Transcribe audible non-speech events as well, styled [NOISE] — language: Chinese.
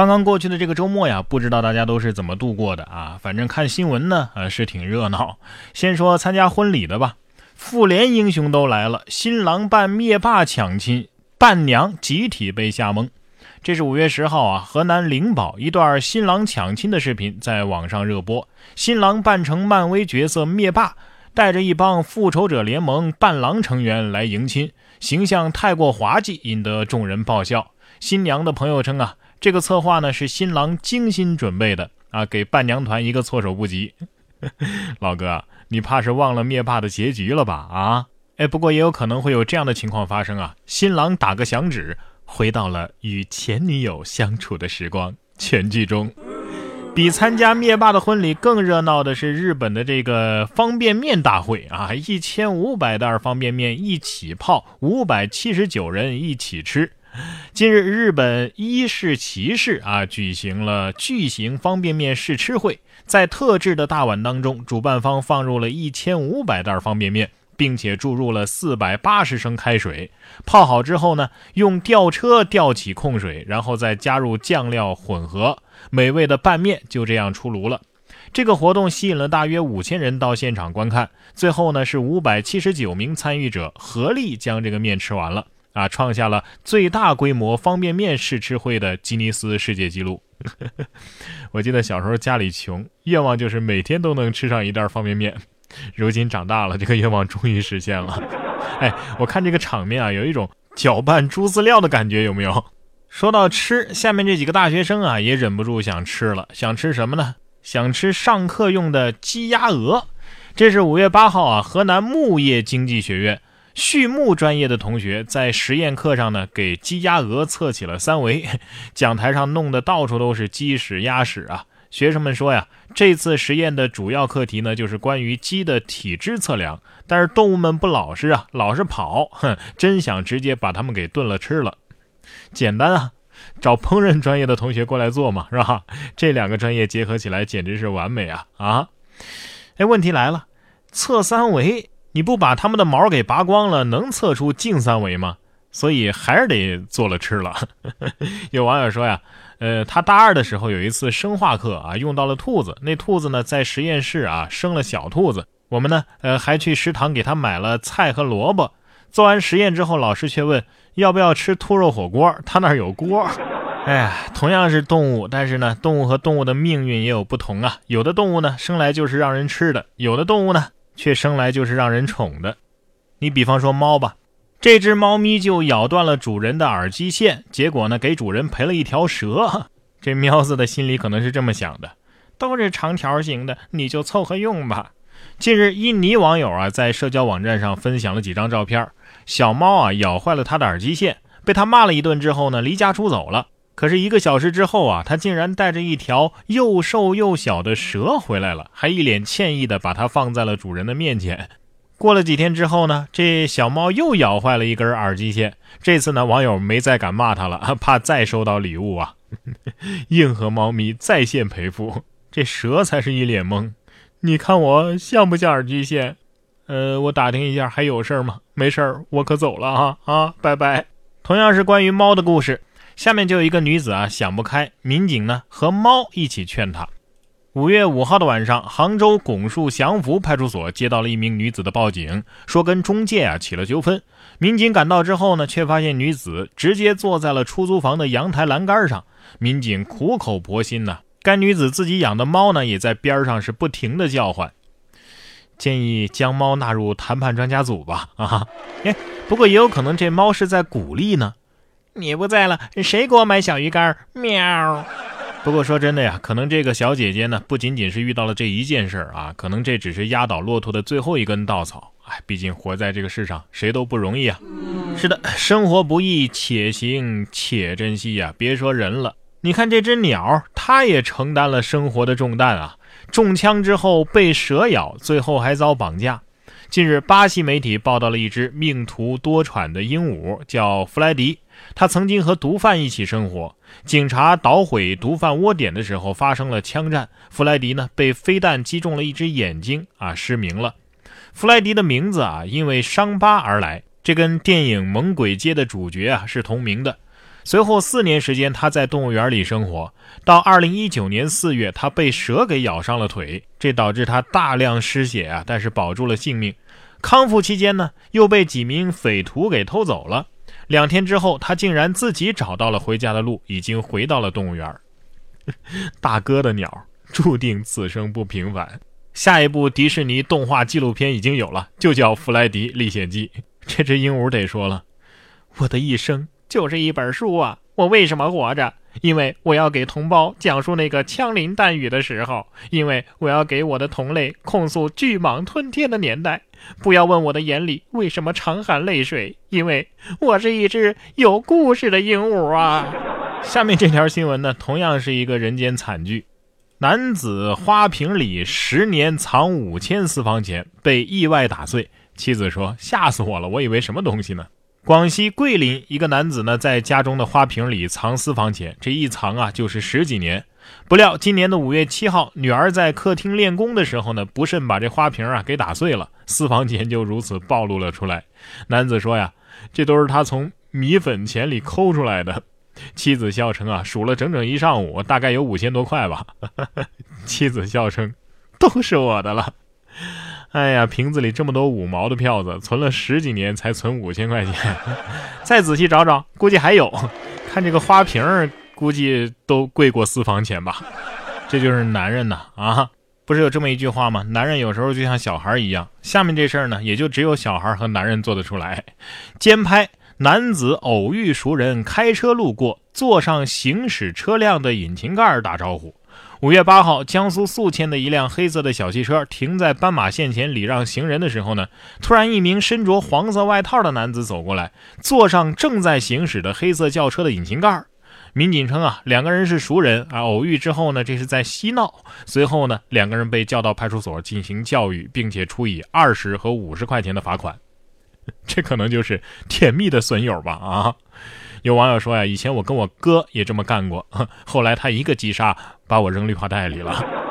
刚刚过去的这个周末呀，不知道大家都是怎么度过的啊？反正看新闻呢，呃，是挺热闹。先说参加婚礼的吧，妇联英雄都来了，新郎扮灭霸抢亲，伴娘集体被吓懵。这是五月十号啊，河南灵宝一段新郎抢亲的视频在网上热播，新郎扮成漫威角色灭霸，带着一帮复仇者联盟伴郎成员来迎亲，形象太过滑稽，引得众人爆笑。新娘的朋友称啊。这个策划呢是新郎精心准备的啊，给伴娘团一个措手不及。[LAUGHS] 老哥，你怕是忘了灭霸的结局了吧？啊，哎，不过也有可能会有这样的情况发生啊。新郎打个响指，回到了与前女友相处的时光。全剧终。比参加灭霸的婚礼更热闹的是日本的这个方便面大会啊，一千五百袋方便面一起泡，五百七十九人一起吃。[LAUGHS] 近日，日本伊势崎市啊举行了巨型方便面试吃会，在特制的大碗当中，主办方放入了一千五百袋方便面，并且注入了四百八十升开水，泡好之后呢，用吊车吊起控水，然后再加入酱料混合，美味的拌面就这样出炉了。这个活动吸引了大约五千人到现场观看，最后呢，是五百七十九名参与者合力将这个面吃完了。啊，创下了最大规模方便面试吃会的吉尼斯世界纪录。[LAUGHS] 我记得小时候家里穷，愿望就是每天都能吃上一袋方便面。如今长大了，这个愿望终于实现了。哎，我看这个场面啊，有一种搅拌猪饲料的感觉，有没有？说到吃，下面这几个大学生啊，也忍不住想吃了。想吃什么呢？想吃上课用的鸡鸭鹅。这是五月八号啊，河南牧业经济学院。畜牧专业的同学在实验课上呢，给鸡鸭鹅测起了三维，[LAUGHS] 讲台上弄得到处都是鸡屎鸭屎啊！学生们说呀，这次实验的主要课题呢，就是关于鸡的体质测量。但是动物们不老实啊，老是跑，哼，[LAUGHS] 真想直接把它们给炖了吃了。简单啊，找烹饪专业的同学过来做嘛，[LAUGHS] 是吧？这两个专业结合起来简直是完美啊啊！哎，问题来了，测三维。你不把他们的毛给拔光了，能测出净三维吗？所以还是得做了吃了。[LAUGHS] 有网友说呀，呃，他大二的时候有一次生化课啊，用到了兔子。那兔子呢，在实验室啊生了小兔子。我们呢，呃，还去食堂给他买了菜和萝卜。做完实验之后，老师却问要不要吃兔肉火锅，他那儿有锅。哎呀，同样是动物，但是呢，动物和动物的命运也有不同啊。有的动物呢，生来就是让人吃的；有的动物呢。却生来就是让人宠的，你比方说猫吧，这只猫咪就咬断了主人的耳机线，结果呢给主人赔了一条蛇。[LAUGHS] 这喵子的心里可能是这么想的：都是长条形的，你就凑合用吧。近日，印尼网友啊在社交网站上分享了几张照片，小猫啊咬坏了他的耳机线，被他骂了一顿之后呢离家出走了。可是一个小时之后啊，他竟然带着一条又瘦又小的蛇回来了，还一脸歉意的把它放在了主人的面前。过了几天之后呢，这小猫又咬坏了一根耳机线。这次呢，网友没再敢骂它了，[LAUGHS] 怕再收到礼物啊。[LAUGHS] 硬核猫咪在线赔付，这蛇才是一脸懵。你看我像不像耳机线？呃，我打听一下，还有事吗？没事儿，我可走了啊啊，拜拜。同样是关于猫的故事。下面就有一个女子啊想不开，民警呢和猫一起劝她。五月五号的晚上，杭州拱墅祥福派出所接到了一名女子的报警，说跟中介啊起了纠纷。民警赶到之后呢，却发现女子直接坐在了出租房的阳台栏杆上。民警苦口婆心呢，该女子自己养的猫呢也在边上是不停的叫唤，建议将猫纳入谈判专家组吧。啊，哎，不过也有可能这猫是在鼓励呢。你不在了，谁给我买小鱼干？喵。不过说真的呀，可能这个小姐姐呢，不仅仅是遇到了这一件事啊，可能这只是压倒骆驼的最后一根稻草。哎，毕竟活在这个世上，谁都不容易啊。是的，生活不易，且行且珍惜呀。别说人了，你看这只鸟，它也承担了生活的重担啊。中枪之后被蛇咬，最后还遭绑架。近日，巴西媒体报道了一只命途多舛的鹦鹉，叫弗莱迪。他曾经和毒贩一起生活。警察捣毁毒贩窝点的时候，发生了枪战。弗莱迪呢，被飞弹击中了一只眼睛，啊，失明了。弗莱迪的名字啊，因为伤疤而来，这跟电影《猛鬼街》的主角啊是同名的。随后四年时间，他在动物园里生活。到二零一九年四月，他被蛇给咬伤了腿，这导致他大量失血啊，但是保住了性命。康复期间呢，又被几名匪徒给偷走了。两天之后，他竟然自己找到了回家的路，已经回到了动物园。[LAUGHS] 大哥的鸟注定此生不平凡。下一部迪士尼动画纪录片已经有了，就叫《弗莱迪历险记》。[LAUGHS] 这只鹦鹉得说了：“我的一生就是一本书啊！我为什么活着？因为我要给同胞讲述那个枪林弹雨的时候，因为我要给我的同类控诉巨蟒吞天的年代。不要问我的眼里为什么常含泪水，因为我是一只有故事的鹦鹉啊！”下面这条新闻呢，同样是一个人间惨剧：男子花瓶里十年藏五千私房钱，被意外打碎。妻子说：“吓死我了，我以为什么东西呢？”广西桂林一个男子呢，在家中的花瓶里藏私房钱，这一藏啊就是十几年。不料今年的五月七号，女儿在客厅练功的时候呢，不慎把这花瓶啊给打碎了，私房钱就如此暴露了出来。男子说呀：“这都是他从米粉钱里抠出来的。”妻子笑称啊，数了整整一上午，大概有五千多块吧。[LAUGHS] 妻子笑称：“都是我的了。” [LAUGHS] 哎呀，瓶子里这么多五毛的票子，存了十几年才存五千块钱。[LAUGHS] 再仔细找找，估计还有。看这个花瓶，估计都贵过私房钱吧。这就是男人呐啊！不是有这么一句话吗？男人有时候就像小孩一样。下面这事儿呢，也就只有小孩和男人做得出来。监拍男子偶遇熟人开车路过，坐上行驶车辆的引擎盖打招呼。五月八号，江苏宿迁的一辆黑色的小汽车停在斑马线前礼让行人的时候呢，突然一名身着黄色外套的男子走过来，坐上正在行驶的黑色轿车的引擎盖。民警称啊，两个人是熟人啊，偶遇之后呢，这是在嬉闹。随后呢，两个人被叫到派出所进行教育，并且处以二十和五十块钱的罚款。[LAUGHS] 这可能就是甜蜜的损友吧啊！有网友说呀，以前我跟我哥也这么干过，[LAUGHS] 后来他一个急刹把我扔绿化带里了。